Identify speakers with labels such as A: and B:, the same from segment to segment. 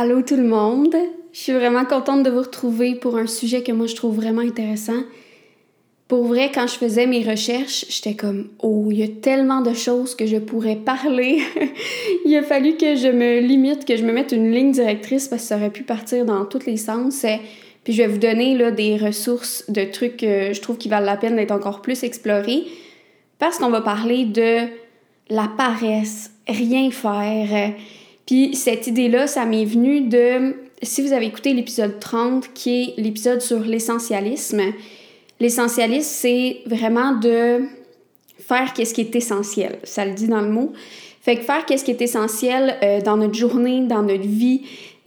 A: Allô tout le monde. Je suis vraiment contente de vous retrouver pour un sujet que moi je trouve vraiment intéressant. Pour vrai, quand je faisais mes recherches, j'étais comme oh, il y a tellement de choses que je pourrais parler. il a fallu que je me limite, que je me mette une ligne directrice parce que ça aurait pu partir dans tous les sens. Puis je vais vous donner là, des ressources de trucs que je trouve qui valent la peine d'être encore plus explorés parce qu'on va parler de la paresse, rien faire. Puis cette idée-là, ça m'est venu de, si vous avez écouté l'épisode 30, qui est l'épisode sur l'essentialisme, l'essentialisme, c'est vraiment de faire qu'est-ce qui est essentiel. Ça le dit dans le mot. Fait que faire qu'est-ce qui est essentiel euh, dans notre journée, dans notre vie,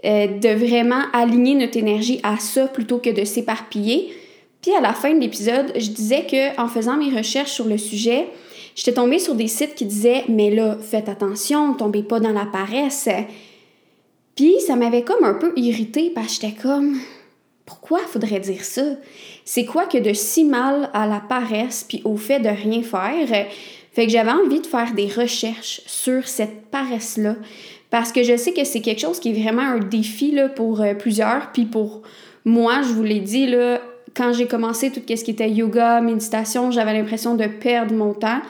A: euh, de vraiment aligner notre énergie à ça plutôt que de s'éparpiller. Puis à la fin de l'épisode, je disais que en faisant mes recherches sur le sujet, j'étais tombée sur des sites qui disaient Mais là, faites attention, tombez pas dans la paresse. Puis ça m'avait comme un peu irritée parce que j'étais comme Pourquoi faudrait dire ça? C'est quoi que de si mal à la paresse puis au fait de rien faire? Fait que j'avais envie de faire des recherches sur cette paresse-là parce que je sais que c'est quelque chose qui est vraiment un défi pour euh, plusieurs. Puis pour moi, je vous l'ai dit, quand j'ai commencé tout ce qui était yoga, méditation, j'avais l'impression de perdre mon temps.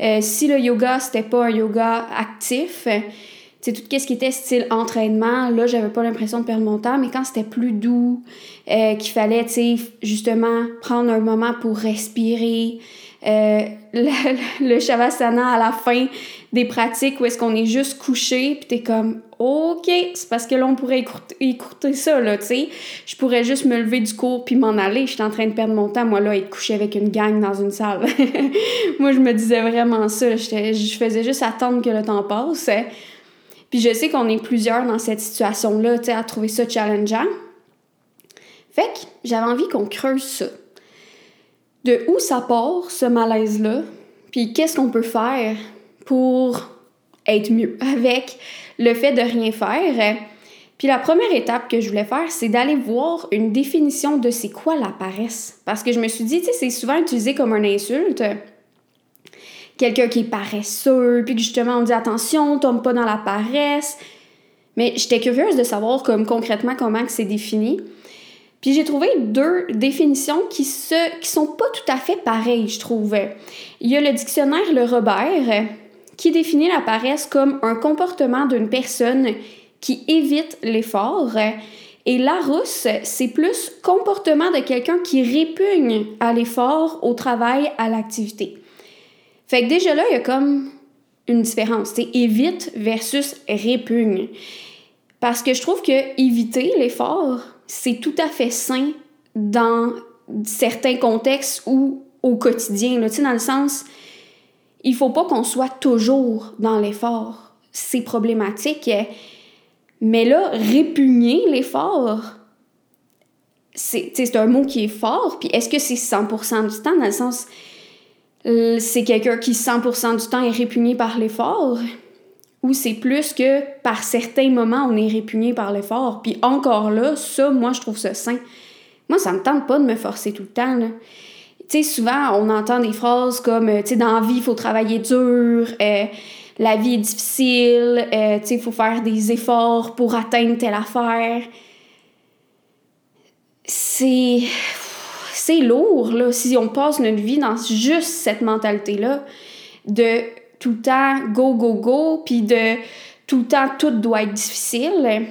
A: Euh, si le yoga, c'était pas un yoga actif, c'est tout ce qui était style entraînement, là, j'avais pas l'impression de perdre mon temps, mais quand c'était plus doux, euh, qu'il fallait, tu sais, justement prendre un moment pour respirer, euh, le, le, shavasana à la fin des pratiques où est-ce qu'on est juste couché, puis t'es comme, OK, c'est parce que là, on pourrait écouter, ça, là, tu sais. Je pourrais juste me lever du cours puis m'en aller. Je suis en train de perdre mon temps, moi, là, être couché avec une gang dans une salle. moi, je me disais vraiment ça. Je faisais juste attendre que le temps passe. Puis je sais qu'on est plusieurs dans cette situation-là, tu sais, à trouver ça challengeant. Fait que j'avais envie qu'on creuse ça de où ça part, ce malaise-là, puis qu'est-ce qu'on peut faire pour être mieux avec le fait de rien faire. Puis la première étape que je voulais faire, c'est d'aller voir une définition de c'est quoi la paresse. Parce que je me suis dit, tu sais, c'est souvent utilisé comme une insulte. Quelqu'un qui est paresseux, puis que justement on dit attention, tombe pas dans la paresse. Mais j'étais curieuse de savoir comme concrètement comment c'est défini. Puis j'ai trouvé deux définitions qui se qui sont pas tout à fait pareilles, je trouve. Il y a le dictionnaire Le Robert qui définit la paresse comme un comportement d'une personne qui évite l'effort. Et Larousse, c'est plus comportement de quelqu'un qui répugne à l'effort, au travail, à l'activité. Fait que déjà là, il y a comme une différence. C'est évite versus répugne. Parce que je trouve que éviter l'effort, c'est tout à fait sain dans certains contextes ou au quotidien. Là, dans le sens, il faut pas qu'on soit toujours dans l'effort. C'est problématique. Mais là, répugner l'effort, c'est un mot qui est fort. Puis est-ce que c'est 100% du temps, dans le sens, c'est quelqu'un qui 100% du temps est répugné par l'effort? ou c'est plus que par certains moments, on est répugné par l'effort? Puis encore là, ça, moi, je trouve ça sain. Moi, ça me tente pas de me forcer tout le temps. Tu sais, souvent, on entend des phrases comme, euh, tu sais, dans la vie, il faut travailler dur, euh, la vie est difficile, euh, tu sais, il faut faire des efforts pour atteindre telle affaire. C'est... C'est lourd, là, si on passe notre vie dans juste cette mentalité-là de tout le temps go, go, go, puis de tout le temps tout doit être difficile.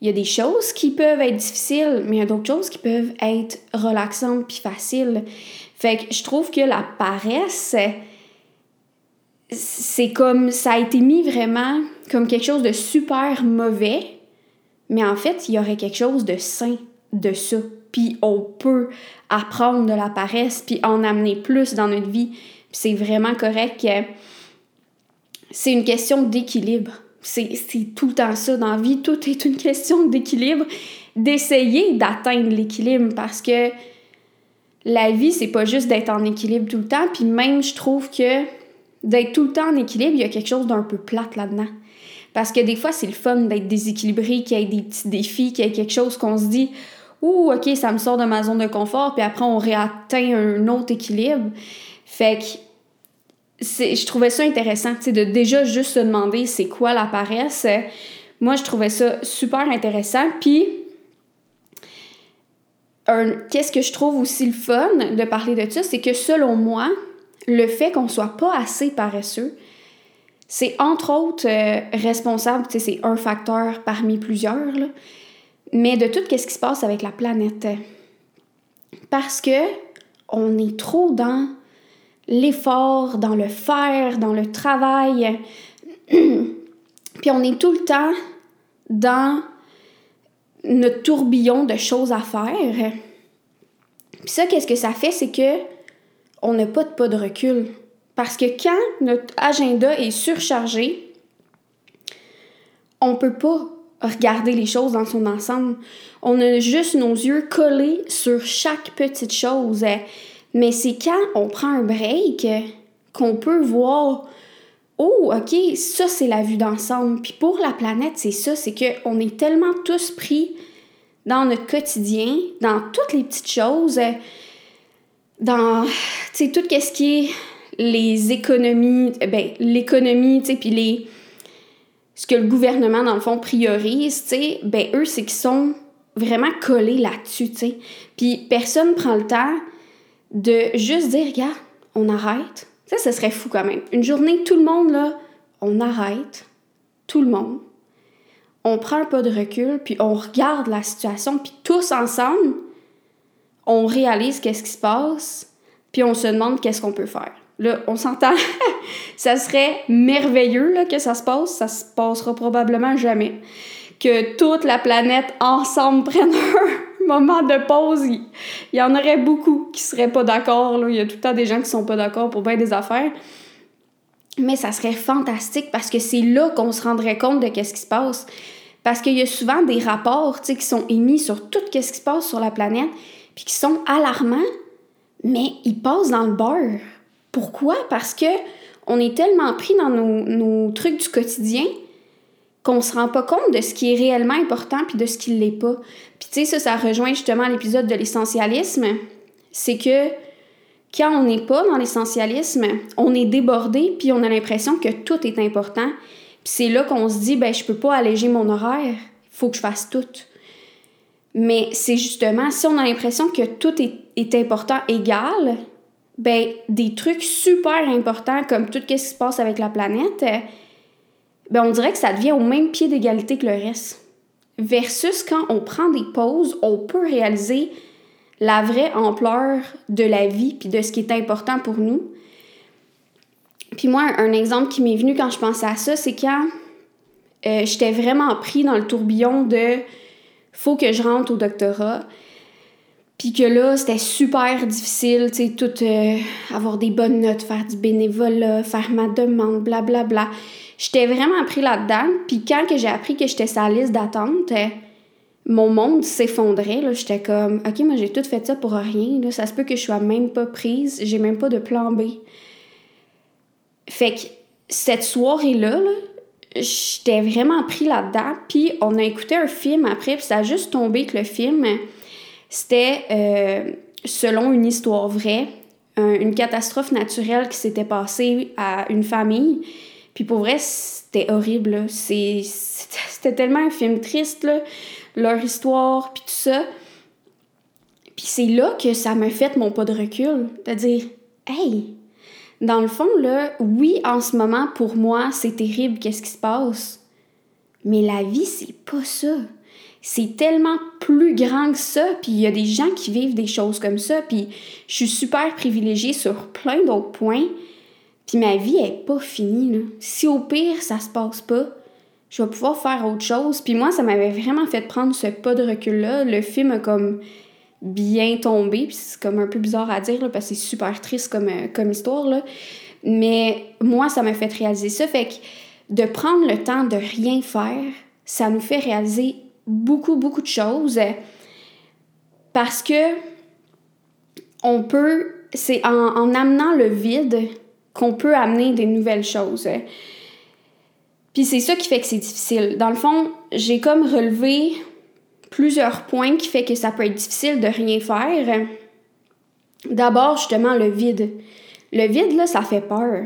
A: Il y a des choses qui peuvent être difficiles, mais il y a d'autres choses qui peuvent être relaxantes puis faciles. Fait que je trouve que la paresse, c'est comme ça a été mis vraiment comme quelque chose de super mauvais, mais en fait, il y aurait quelque chose de sain de ça. Puis on peut apprendre de la paresse, puis en amener plus dans notre vie. C'est vraiment correct que c'est une question d'équilibre. C'est tout le temps ça dans la vie. Tout est une question d'équilibre, d'essayer d'atteindre l'équilibre parce que la vie, c'est pas juste d'être en équilibre tout le temps. Puis même, je trouve que d'être tout le temps en équilibre, il y a quelque chose d'un peu plate là-dedans. Parce que des fois, c'est le fun d'être déséquilibré, qu'il y ait des petits défis, qu'il y ait quelque chose qu'on se dit Ouh, ok, ça me sort de ma zone de confort, puis après, on réatteint un autre équilibre. Fait que je trouvais ça intéressant, de déjà juste se demander c'est quoi la paresse Moi, je trouvais ça super intéressant. Puis, qu'est-ce que je trouve aussi le fun de parler de ça, c'est que selon moi, le fait qu'on soit pas assez paresseux, c'est entre autres euh, responsable, c'est un facteur parmi plusieurs, mais de tout ce qui se passe avec la planète. Parce que on est trop dans l'effort, dans le faire, dans le travail. Puis on est tout le temps dans notre tourbillon de choses à faire. Puis ça, qu'est-ce que ça fait? C'est que on n'a pas de pas de recul. Parce que quand notre agenda est surchargé, on peut pas regarder les choses dans son ensemble. On a juste nos yeux collés sur chaque petite chose. Mais c'est quand on prend un break qu'on peut voir Oh, OK, ça c'est la vue d'ensemble. Puis pour la planète, c'est ça, c'est qu'on est tellement tous pris dans notre quotidien, dans toutes les petites choses, dans, tu sais, tout ce qui est les économies, ben, l'économie, tu sais, puis les, ce que le gouvernement, dans le fond, priorise, tu sais, ben, eux, c'est qu'ils sont vraiment collés là-dessus, tu sais. Puis personne prend le temps de juste dire, regarde, on arrête. Ça, ce serait fou quand même. Une journée, tout le monde, là, on arrête. Tout le monde. On prend un pas de recul, puis on regarde la situation, puis tous ensemble, on réalise qu'est-ce qui se passe, puis on se demande qu'est-ce qu'on peut faire. Là, on s'entend, ça serait merveilleux là, que ça se passe, ça se passera probablement jamais. Que toute la planète ensemble prenne un moment de pause, il, y en aurait beaucoup qui seraient pas d'accord. Il y a tout le temps des gens qui sont pas d'accord pour bien des affaires. Mais ça serait fantastique parce que c'est là qu'on se rendrait compte de qu'est-ce qui se passe. Parce qu'il y a souvent des rapports qui sont émis sur tout ce qui se passe sur la planète, puis qui sont alarmants, mais ils passent dans le beurre. Pourquoi? Parce que on est tellement pris dans nos, trucs du quotidien qu'on se rend pas compte de ce qui est réellement important puis de ce qui l'est pas. Puis tu sais, ça, ça rejoint justement l'épisode de l'essentialisme. C'est que quand on n'est pas dans l'essentialisme, on est débordé puis on a l'impression que tout est important. Puis c'est là qu'on se dit, ben je peux pas alléger mon horaire, il faut que je fasse tout. Mais c'est justement, si on a l'impression que tout est, est important égal, ben, des trucs super importants comme tout ce qui se passe avec la planète, ben, on dirait que ça devient au même pied d'égalité que le reste. Versus quand on prend des pauses, on peut réaliser la vraie ampleur de la vie puis de ce qui est important pour nous. Puis moi, un exemple qui m'est venu quand je pensais à ça, c'est quand euh, j'étais vraiment pris dans le tourbillon de faut que je rentre au doctorat. Puis que là, c'était super difficile, tu sais, tout euh, avoir des bonnes notes, faire du bénévolat, faire ma demande, blablabla. Bla, bla. J'étais vraiment pris là-dedans. Puis quand j'ai appris que j'étais sa liste d'attente, euh, mon monde s'effondrait. J'étais comme, OK, moi j'ai tout fait ça pour rien. Là. Ça se peut que je sois même pas prise. J'ai même pas de plan B. Fait que cette soirée-là, -là, j'étais vraiment pris là-dedans. Puis on a écouté un film après, puis ça a juste tombé que le film c'était, euh, selon une histoire vraie, une catastrophe naturelle qui s'était passée à une famille. Puis pour vrai, c'était horrible. C'était tellement un film triste, leur histoire, puis tout ça. Puis c'est là que ça m'a fait mon pas de recul. De dire, hey, dans le fond, là, oui, en ce moment, pour moi, c'est terrible, qu'est-ce qui se passe. Mais la vie, c'est pas ça c'est tellement plus grand que ça, puis il y a des gens qui vivent des choses comme ça, puis je suis super privilégiée sur plein d'autres points, puis ma vie est pas finie. Là. Si au pire ça se passe pas, je vais pouvoir faire autre chose. Puis moi, ça m'avait vraiment fait prendre ce pas de recul-là. Le film a comme bien tombé, puis c'est comme un peu bizarre à dire, là, parce que c'est super triste comme, euh, comme histoire, là. Mais moi, ça m'a fait réaliser ça. Fait que de prendre le temps de rien faire, ça nous fait réaliser beaucoup, beaucoup de choses parce que on peut, c'est en, amenant le vide qu'on peut amener des nouvelles choses. Puis c'est ça qui fait que c'est difficile. Dans le fond, j'ai comme relevé plusieurs points qui fait que ça peut être difficile de rien faire. D'abord, justement, le vide. Le vide, là, ça fait peur.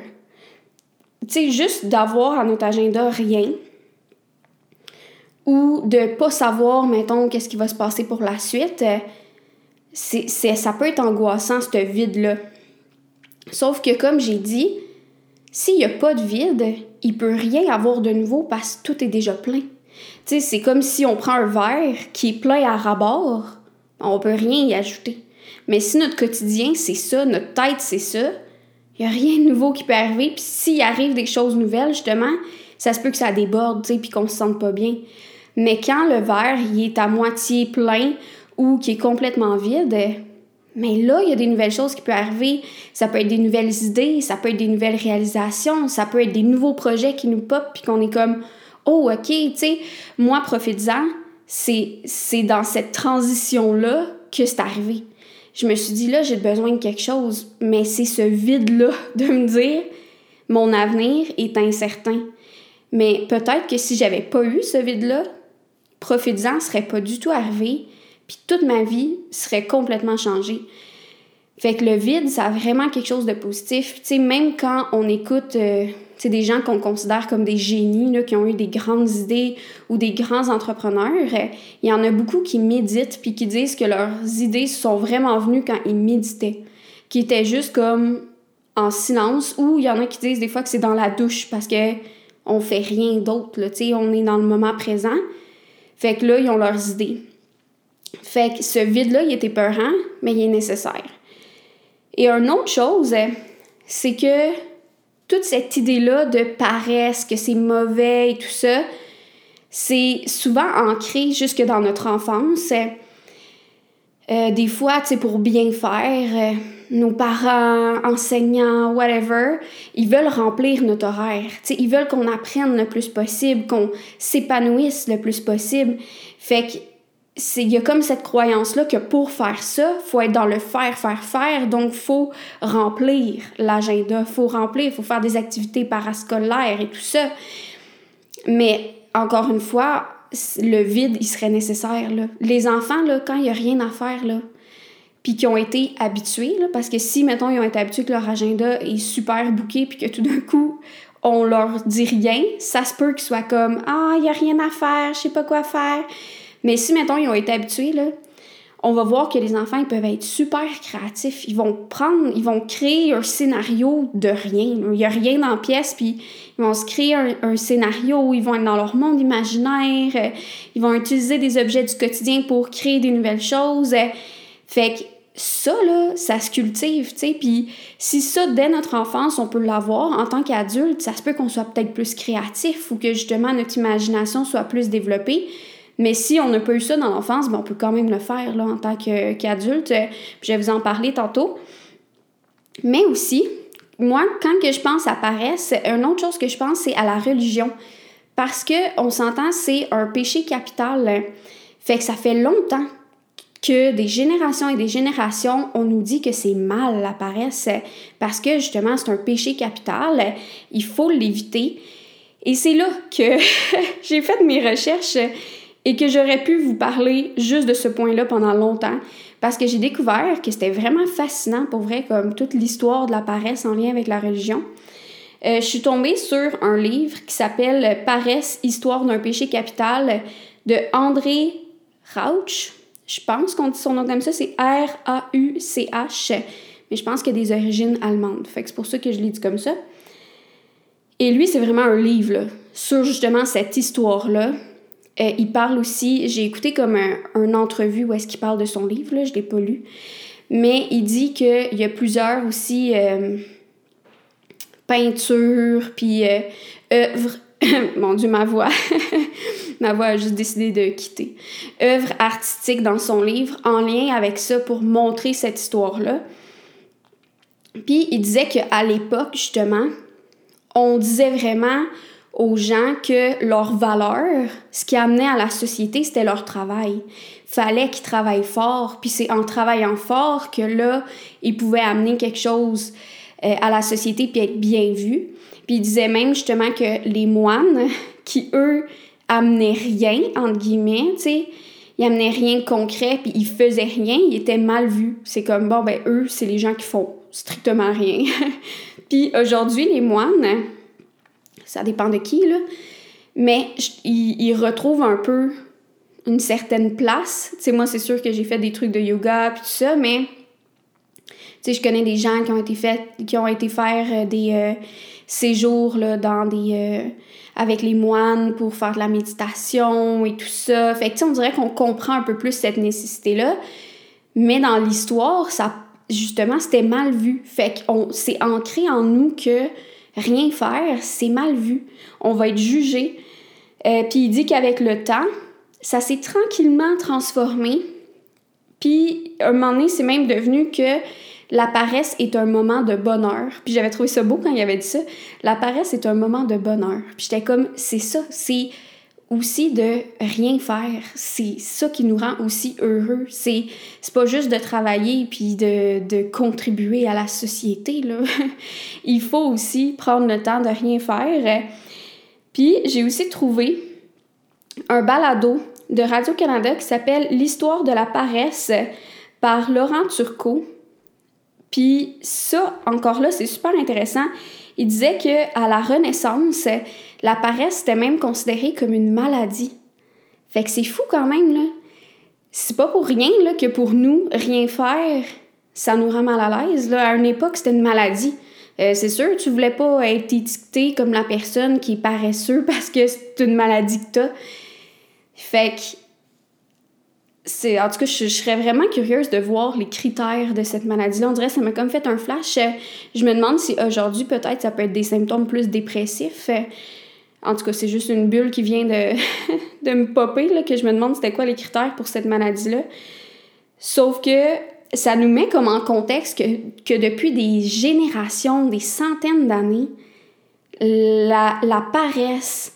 A: Tu sais, juste d'avoir à notre agenda rien, ou de pas savoir, mettons, qu'est-ce qui va se passer pour la suite, c'est, ça peut être angoissant, ce vide-là. Sauf que, comme j'ai dit, s'il n'y a pas de vide, il peut rien avoir de nouveau parce que tout est déjà plein. Tu c'est comme si on prend un verre qui est plein à rabord, on peut rien y ajouter. Mais si notre quotidien, c'est ça, notre tête, c'est ça, il n'y a rien de nouveau qui peut arriver. Puis s'il arrive des choses nouvelles, justement, ça se peut que ça déborde, tu sais, puis se sente pas bien. Mais quand le verre, il est à moitié plein ou qui est complètement vide, mais là, il y a des nouvelles choses qui peuvent arriver. Ça peut être des nouvelles idées, ça peut être des nouvelles réalisations, ça peut être des nouveaux projets qui nous pop, puis qu'on est comme, oh, OK, tu sais, moi, profitant, c'est, c'est dans cette transition-là que c'est arrivé. Je me suis dit, là, j'ai besoin de quelque chose, mais c'est ce vide-là de me dire, mon avenir est incertain. Mais peut-être que si j'avais pas eu ce vide-là, profitant serait pas du tout arrivé, puis toute ma vie serait complètement changée. Fait que le vide, ça a vraiment quelque chose de positif. Tu sais, même quand on écoute euh, des gens qu'on considère comme des génies, là, qui ont eu des grandes idées ou des grands entrepreneurs, il y en a beaucoup qui méditent puis qui disent que leurs idées sont vraiment venues quand ils méditaient, qui étaient juste comme en silence, ou il y en a qui disent des fois que c'est dans la douche parce que on fait rien d'autre, tu sais, on est dans le moment présent. Fait que là, ils ont leurs idées. Fait que ce vide-là, il était peurant, mais il est nécessaire. Et une autre chose, c'est que toute cette idée-là de paresse, que c'est mauvais et tout ça, c'est souvent ancré jusque dans notre enfance. Euh, des fois, tu sais, pour bien faire, euh, nos parents, enseignants, whatever, ils veulent remplir notre horaire. Tu sais, ils veulent qu'on apprenne le plus possible, qu'on s'épanouisse le plus possible. Fait que il y a comme cette croyance-là que pour faire ça, faut être dans le faire, faire, faire. Donc, faut remplir l'agenda, faut remplir, faut faire des activités parascolaires et tout ça. Mais encore une fois, le vide, il serait nécessaire. Là. Les enfants, là, quand il n'y a rien à faire, là, puis qui ont été habitués, là, parce que si, mettons, ils ont été habitués que leur agenda est super bouqué, puis que tout d'un coup, on leur dit rien, ça se peut qu'ils soient comme Ah, il n'y a rien à faire, je sais pas quoi faire. Mais si, mettons, ils ont été habitués, là, on va voir que les enfants, ils peuvent être super créatifs. Ils vont prendre, ils vont créer un scénario de rien. Il n'y a rien dans la pièce, puis ils vont se créer un, scénario où ils vont être dans leur monde imaginaire. Euh, ils vont utiliser des objets du quotidien pour créer des nouvelles choses. Euh, fait que ça, là, ça se cultive, tu sais. Puis si ça, dès notre enfance, on peut l'avoir en tant qu'adulte, ça se peut qu'on soit peut-être plus créatif ou que justement notre imagination soit plus développée. Mais si on n'a pas eu ça dans l'enfance, ben on peut quand même le faire là, en tant qu'adulte. je vais vous en parler tantôt. Mais aussi, moi, quand que je pense à paresse, une autre chose que je pense, c'est à la religion. Parce que on s'entend, c'est un péché capital. Fait que ça fait longtemps que des générations et des générations, on nous dit que c'est mal la paresse parce que justement c'est un péché capital, il faut l'éviter. Et c'est là que j'ai fait mes recherches et que j'aurais pu vous parler juste de ce point-là pendant longtemps parce que j'ai découvert que c'était vraiment fascinant pour vrai comme toute l'histoire de la paresse en lien avec la religion. Euh, je suis tombée sur un livre qui s'appelle Paresse, histoire d'un péché capital de André Rauch. Je pense qu'on dit son nom comme ça, c'est R-A-U-C-H, mais je pense qu'il a des origines allemandes. C'est pour ça que je l'ai dit comme ça. Et lui, c'est vraiment un livre sur justement cette histoire-là euh, il parle aussi, j'ai écouté comme un, entrevue où est-ce qu'il parle de son livre, là, je ne l'ai pas lu, mais il dit qu'il y a plusieurs aussi euh, peintures, puis euh, œuvres, mon Dieu, ma voix, ma voix a juste décidé de quitter, œuvres artistiques dans son livre en lien avec ça pour montrer cette histoire-là. Puis il disait qu'à l'époque, justement, on disait vraiment aux gens que leur valeur, ce qui amenait à la société, c'était leur travail. Fallait qu'ils travaillent fort, puis c'est en travaillant fort que là, ils pouvaient amener quelque chose euh, à la société puis être bien vus. Puis il disait même justement que les moines, qui eux amenaient rien, entre guillemets, tu sais, ils amenaient rien de concret, puis ils faisaient rien, ils étaient mal vus. C'est comme, bon, ben eux, c'est les gens qui font strictement rien. puis aujourd'hui, les moines, ça dépend de qui, là. Mais il, retrouve un peu une certaine place. Tu sais, moi, c'est sûr que j'ai fait des trucs de yoga puis tout ça, mais tu sais, je connais des gens qui ont été fait, qui ont été faire euh, des euh, séjours là, dans des euh, avec les moines pour faire de la méditation et tout ça. Fait que on dirait qu'on comprend un peu plus cette nécessité-là. Mais dans l'histoire, ça justement, c'était mal vu. Fait qu'on c'est ancré en nous que rien faire, c'est mal vu. On va être jugé. Puis il dit qu'avec le temps, ça s'est tranquillement transformé. Puis, un moment donné, c'est même devenu que la paresse est un moment de bonheur. Puis j'avais trouvé ça beau quand il avait dit ça. La paresse est un moment de bonheur. Puis j'étais comme, c'est ça, c'est aussi de rien faire. C'est ça qui nous rend aussi heureux. C'est, c'est pas juste de travailler puis de, de contribuer à la société, là. Il faut aussi prendre le temps de rien faire. Puis j'ai aussi trouvé un balado de Radio-Canada qui s'appelle L'histoire de la paresse par Laurent Turcot. Puis ça, encore là, c'est super intéressant. Il disait que à la Renaissance, la paresse était même considérée comme une maladie. Fait que c'est fou quand même, là. C'est pas pour rien là, que pour nous, rien faire, ça nous rend mal à l'aise. Là. À une époque, c'était une maladie. Euh, c'est sûr, tu voulais pas être étiqueté comme la personne qui est paresseux parce que c'est une maladie que t'as. Fait que c'est en tout cas je, serais vraiment curieuse de voir les critères de cette maladie-là. On dirait que ça m'a comme fait un flash. Je me demande si aujourd'hui peut-être ça peut être des symptômes plus dépressifs. En tout cas, c'est juste une bulle qui vient de, de me popper là, que je me demande c'était quoi les critères pour cette maladie-là. Sauf que ça nous met comme en contexte que, que depuis des générations, des centaines d'années, la, la paresse,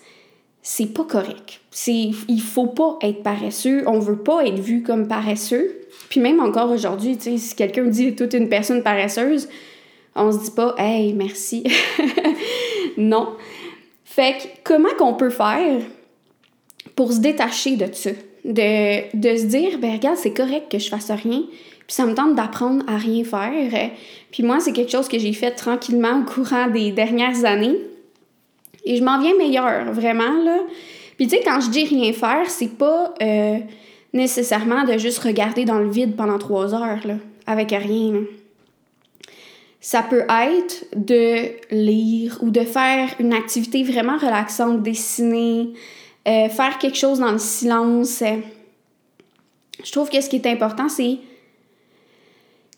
A: c'est pas correct. C'est, il faut pas être paresseux, on veut pas être vu comme paresseux. Puis même encore aujourd'hui, si quelqu'un dit toute une personne paresseuse, on se dit pas hey, merci. non. Fait que comment qu'on peut faire pour se détacher de ça? De, de se dire, ben regarde, c'est correct que je fasse rien, puis ça me tente d'apprendre à rien faire. Puis moi, c'est quelque chose que j'ai fait tranquillement au courant des dernières années. Et je m'en viens meilleure, vraiment, là. Puis tu sais, quand je dis rien faire, c'est pas euh, nécessairement de juste regarder dans le vide pendant trois heures, là, avec rien. Ça peut être de lire ou de faire une activité vraiment relaxante, dessiner, euh, faire quelque chose dans le silence. Je trouve que ce qui est important, c'est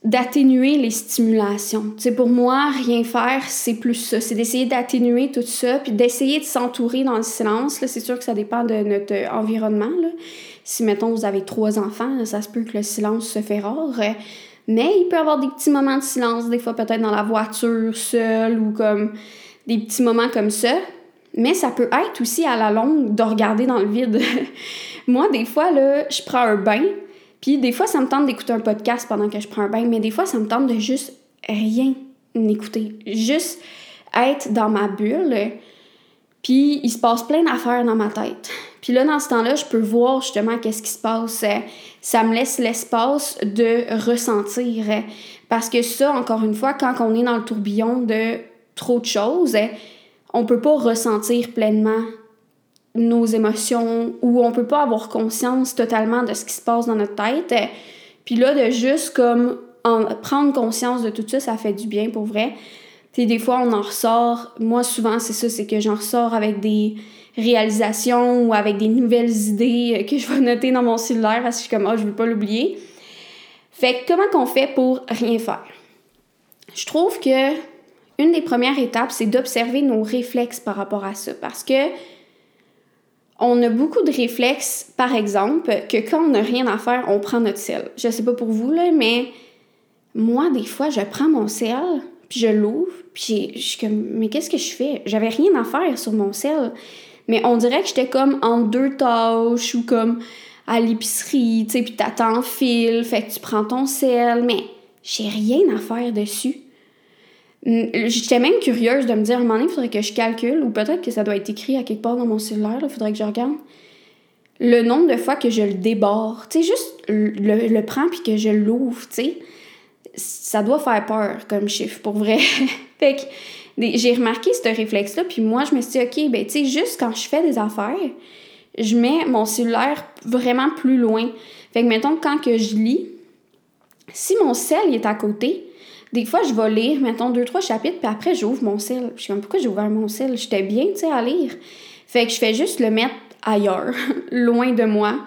A: d'atténuer les stimulations. C'est pour moi, rien faire, c'est plus ça. C'est d'essayer d'atténuer tout ça, puis d'essayer de s'entourer dans le silence. Là, c'est sûr que ça dépend de notre environnement. Là. Si, mettons, vous avez trois enfants, ça se peut que le silence se fait rare. Mais il peut y avoir des petits moments de silence, des fois peut-être dans la voiture, seule, ou comme des petits moments comme ça. Mais ça peut être aussi à la longue de regarder dans le vide. moi, des fois, là, je prends un bain, puis des fois, ça me tente d'écouter un podcast pendant que je prends un bain, mais des fois, ça me tente de juste rien écouter. Juste être dans ma bulle. Puis il se passe plein d'affaires dans ma tête. Puis là, dans ce temps-là, je peux voir justement qu'est-ce qui se passe. Ça me laisse l'espace de ressentir. Parce que ça, encore une fois, quand on est dans le tourbillon de trop de choses, on peut pas ressentir pleinement nos émotions ou on peut pas avoir conscience totalement de ce qui se passe dans notre tête. Puis là, de juste comme en prendre conscience de tout ça, ça fait du bien pour vrai. Puis des fois, on en ressort. Moi, souvent, c'est ça, c'est que j'en ressors avec des réalisations ou avec des nouvelles idées que je vais noter dans mon cellulaire parce que je suis comme, oh, je veux pas l'oublier. Fait que comment qu'on fait pour rien faire? Je trouve que une des premières étapes, c'est d'observer nos réflexes par rapport à ça. Parce que on a beaucoup de réflexes, par exemple, que quand on n'a rien à faire, on prend notre sel. Je sais pas pour vous, là, mais moi, des fois, je prends mon sel, puis je l'ouvre, puis je suis comme, mais qu'est-ce que je fais? J'avais rien à faire sur mon sel. Mais on dirait que j'étais comme en deux tâches ou comme à l'épicerie, tu sais, puis t'attends en fil, fait que tu prends ton sel, mais j'ai rien à faire dessus. J'étais même curieuse de me dire, à un moment donné, il faudrait que je calcule, ou peut-être que ça doit être écrit à quelque part dans mon cellulaire, il faudrait que je regarde le nombre de fois que je le déborde. Tu sais, juste le, le prends puis que je l'ouvre, tu sais. Ça doit faire peur comme chiffre, pour vrai. fait que j'ai remarqué ce réflexe-là, puis moi, je me suis dit, OK, ben, tu sais, juste quand je fais des affaires, je mets mon cellulaire vraiment plus loin. Fait que, mettons, quand que je lis, si mon sel est à côté, des fois, je vais lire, mettons, deux, trois chapitres, puis après, j'ouvre mon sel. Je suis comme, pourquoi j'ai ouvert mon sel? J'étais bien, tu sais, à lire. Fait que je fais juste le mettre ailleurs, loin de moi.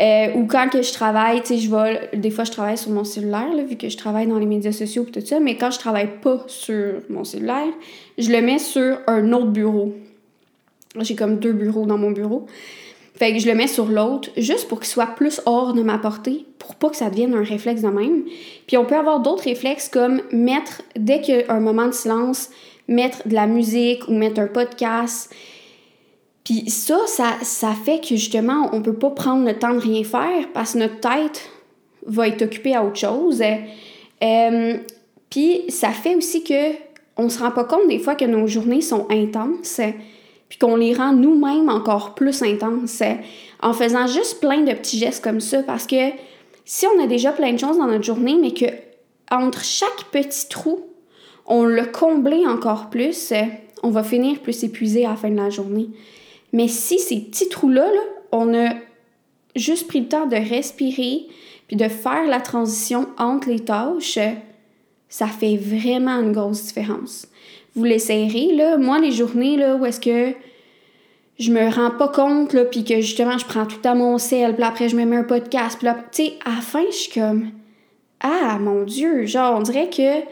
A: Euh, ou quand que je travaille, tu sais, je vais... Des fois, je travaille sur mon cellulaire, là, vu que je travaille dans les médias sociaux et tout ça. Mais quand je travaille pas sur mon cellulaire, je le mets sur un autre bureau. J'ai comme deux bureaux dans mon bureau. Fait que je le mets sur l'autre, juste pour qu'il soit plus hors de ma portée, pour pas que ça devienne un réflexe de même. Puis on peut avoir d'autres réflexes comme mettre, dès qu'il y a un moment de silence, mettre de la musique ou mettre un podcast. Puis ça, ça, fait que justement, on peut pas prendre le temps de rien faire parce que notre tête va être occupée à autre chose. Euh, puis ça fait aussi que on se rend pas compte des fois que nos journées sont intenses puis qu'on les rend nous-mêmes encore plus intenses en faisant juste plein de petits gestes comme ça parce que si on a déjà plein de choses dans notre journée mais que entre chaque petit trou, on le comblé encore plus, on va finir plus épuisé à la fin de la journée. Mais si ces petits trous-là, là, on a juste pris le temps de respirer puis de faire la transition entre les tâches, ça fait vraiment une grosse différence vous l'essayerez. Là. Moi, les journées là, où est-ce que je me rends pas compte, là, puis que justement, je prends tout à mon sel, puis après, je me mets un podcast, puis là, tu sais, à la fin, je suis comme, ah, mon Dieu, genre, on dirait que,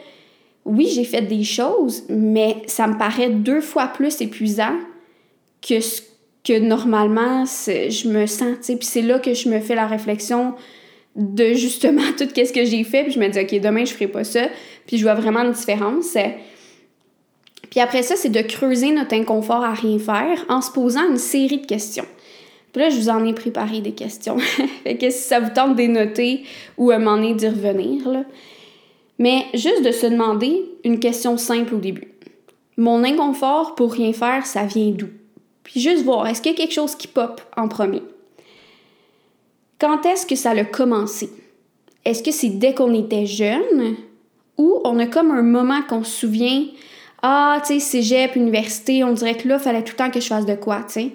A: oui, j'ai fait des choses, mais ça me paraît deux fois plus épuisant que ce que normalement je me sens, tu sais, puis c'est là que je me fais la réflexion de justement tout ce que j'ai fait, puis je me dis, OK, demain, je ferai pas ça, puis je vois vraiment une différence. Puis après ça, c'est de creuser notre inconfort à rien faire en se posant une série de questions. Puis là, je vous en ai préparé des questions. fait que ça vous tente de noter ou à un moment donné d'y revenir, là. Mais juste de se demander une question simple au début. Mon inconfort pour rien faire, ça vient d'où? Puis juste voir, est-ce qu'il y a quelque chose qui pop en premier? Quand est-ce que ça a commencé? Est-ce que c'est dès qu'on était jeune ou on a comme un moment qu'on se souvient ah, tu sais, cégep, université, on dirait que là, il fallait tout le temps que je fasse de quoi, tu sais.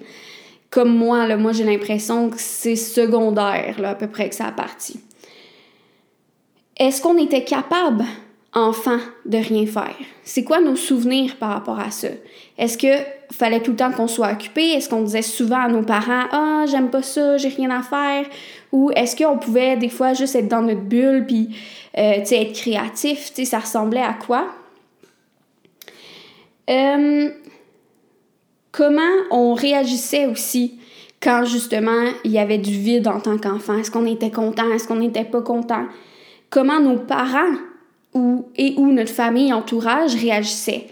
A: Comme moi, là, moi, j'ai l'impression que c'est secondaire, là, à peu près, que ça a parti. Est-ce qu'on était capable, enfant, de rien faire? C'est quoi nos souvenirs par rapport à ça? Est-ce que fallait tout le temps qu'on soit occupé? Est-ce qu'on disait souvent à nos parents, ah, j'aime pas ça, j'ai rien à faire? Ou est-ce qu'on pouvait des fois juste être dans notre bulle puis, euh, tu sais, être créatif? Tu sais, ça ressemblait à quoi? Euh, comment on réagissait aussi quand justement il y avait du vide en tant qu'enfant? Est-ce qu'on était content? Est-ce qu'on n'était pas content? Comment nos parents ou, et ou notre famille, entourage réagissaient?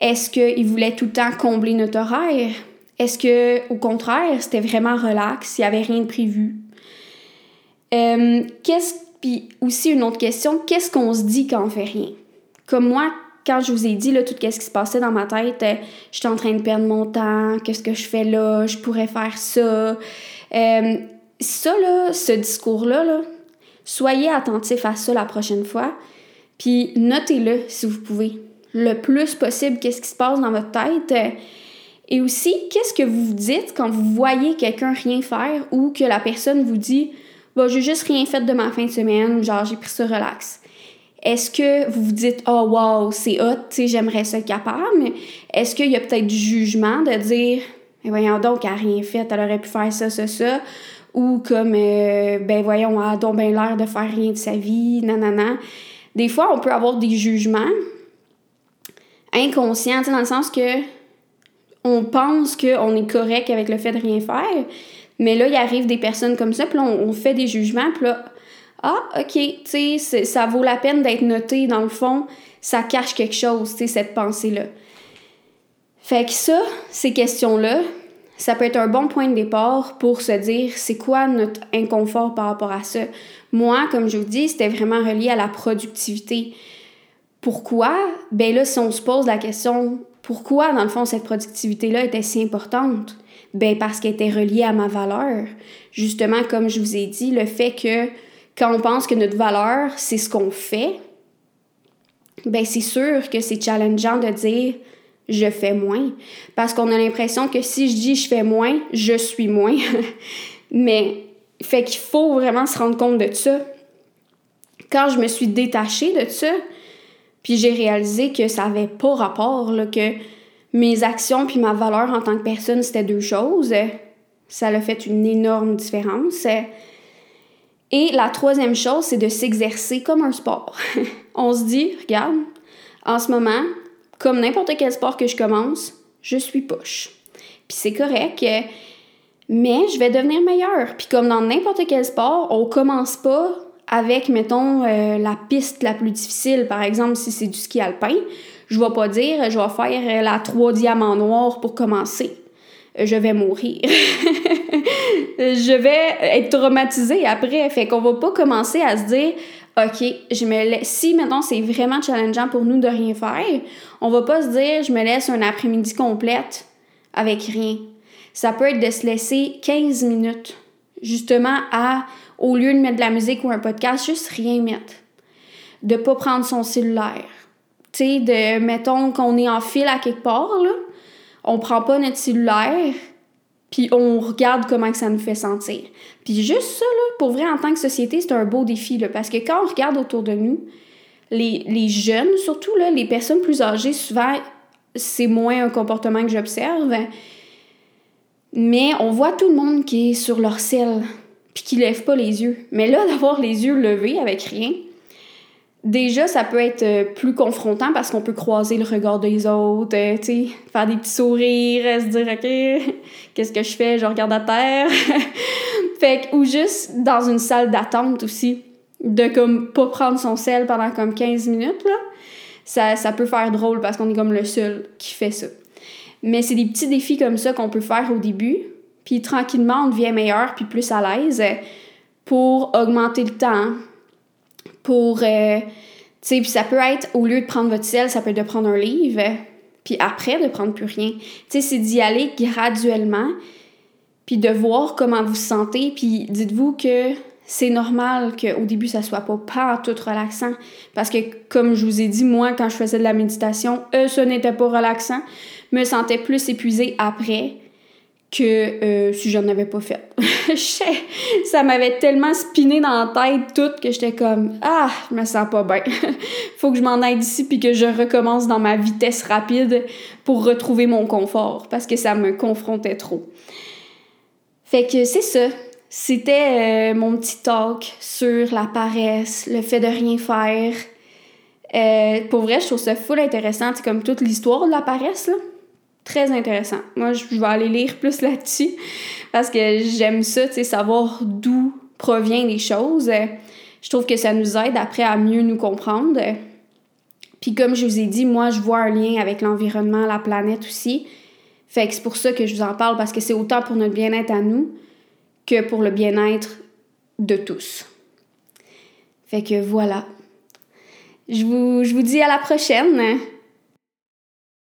A: Est-ce qu'ils voulaient tout le temps combler notre horaire? Est-ce que, au contraire, c'était vraiment relax, il n'y avait rien de prévu? Euh, puis aussi une autre question, qu'est-ce qu'on se dit quand on fait rien? Comme moi, quand je vous ai dit là, tout ce qui se passait dans ma tête, euh, j'étais en train de perdre mon temps, qu'est-ce que je fais là, je pourrais faire ça. Euh, ça, là, ce discours-là, là, soyez attentif à ça la prochaine fois. Puis notez-le si vous pouvez. Le plus possible, qu'est-ce qui se passe dans votre tête. Et aussi, qu'est-ce que vous vous dites quand vous voyez quelqu'un rien faire ou que la personne vous dit Bah, j'ai juste rien fait de ma fin de semaine, genre j'ai pris ça relax. Est-ce que vous vous dites oh wow, c'est hot, j'aimerais ça être capable, mais est-ce qu'il y a peut-être du jugement de dire voyons donc, elle n'a rien fait, elle aurait pu faire ça, ça, ça, ou comme euh, ben voyons, elle a donc bien l'air de faire rien de sa vie, nanana. Des fois, on peut avoir des jugements inconscients, dans le sens que on pense qu'on est correct avec le fait de rien faire, mais là, il arrive des personnes comme ça, puis là, on, on fait des jugements, puis là, ah, OK, tu sais, ça vaut la peine d'être noté dans le fond, ça cache quelque chose, tu sais, cette pensée-là. Fait que ça, ces questions-là, ça peut être un bon point de départ pour se dire c'est quoi notre inconfort par rapport à ça? Moi, comme je vous dis, c'était vraiment relié à la productivité. Pourquoi? Ben là, si on se pose la question pourquoi, dans le fond, cette productivité-là était si importante? Ben parce qu'elle était reliée à ma valeur. Justement, comme je vous ai dit, le fait que quand on pense que notre valeur, c'est ce qu'on fait, ben c'est sûr que c'est challengeant de dire je fais moins. Parce qu'on a l'impression que si je dis je fais moins, je suis moins. Mais fait qu'il faut vraiment se rendre compte de ça. Quand je me suis détachée de ça, puis j'ai réalisé que ça avait pas rapport, là, que mes actions puis ma valeur en tant que personne, c'était deux choses. Ça a fait une énorme différence. Et la troisième chose, c'est de s'exercer comme un sport. On se dit, regarde, en ce moment, comme n'importe quel sport que je commence, je suis poche. Puis c'est correct, mais je vais devenir meilleure. Puis comme dans n'importe quel sport, on commence pas avec, mettons, euh, la piste la plus difficile. Par exemple, si c'est du ski alpin, je vais pas dire je vais faire la trois diamants noirs pour commencer. Je vais mourir. je vais être traumatisée après. Fait qu'on va pas commencer à se dire OK, je me laisse. Si maintenant c'est vraiment challengeant pour nous de rien faire, on va pas se dire je me laisse un après-midi complète avec rien. Ça peut être de se laisser 15 minutes, justement, à, au lieu de mettre de la musique ou un podcast, juste rien mettre. De pas prendre son cellulaire. Tu sais, de, mettons qu'on est en file à quelque part, là, on prend pas notre cellulaire, puis on regarde comment que ça nous fait sentir. Puis juste ça, là, pour vrai, en tant que société, c'est un beau défi, là, parce que quand on regarde autour de nous, les, les jeunes, surtout, là, les personnes plus âgées, souvent, c'est moins un comportement que j'observe, mais on voit tout le monde qui est sur leur selle, puis qui lève pas les yeux. Mais là, d'avoir les yeux levés avec rien, déjà, ça peut être euh, plus confrontant parce qu'on peut croiser le regard des autres, euh, tu sais, faire des petits sourires, se dire, OK, qu'est-ce que je fais? Je regarde à terre. fait que, ou juste dans une salle d'attente aussi, de comme pas prendre son sel pendant comme 15 minutes, là. Ça, ça peut faire drôle parce qu'on est comme le seul qui fait ça. Mais c'est des petits défis comme ça qu'on peut faire au début, puis tranquillement, on devient meilleur puis plus à l'aise pour augmenter le temps, pour. Euh, tu sais, puis ça peut être, au lieu de prendre votre sel, ça peut être de prendre un livre, puis après de prendre plus rien. Tu sais, c'est d'y aller graduellement, puis de voir comment vous vous sentez, puis dites-vous que c'est normal qu'au début, ça soit pas pas tout relaxant. Parce que, comme je vous ai dit, moi, quand je faisais de la méditation, eux, ce n'était pas relaxant. me sentais plus épuisée après que euh, si j'en avais pas fait. ça m'avait tellement spiné dans la tête tout que j'étais comme ah, je me sens pas bien. Faut que je m'en aille d'ici puis que je recommence dans ma vitesse rapide pour retrouver mon confort parce que ça me confrontait trop. Fait que c'est ça. C'était euh, mon petit talk sur la paresse, le fait de rien faire. Euh, pour vrai, je trouve ça full intéressant, comme toute l'histoire de la paresse là très intéressant. Moi, je vais aller lire plus là-dessus parce que j'aime ça, tu sais, savoir d'où proviennent les choses. Je trouve que ça nous aide après à mieux nous comprendre. Puis comme je vous ai dit, moi, je vois un lien avec l'environnement, la planète aussi. Fait que c'est pour ça que je vous en parle parce que c'est autant pour notre bien-être à nous que pour le bien-être de tous. Fait que voilà. Je vous, je vous dis à la prochaine.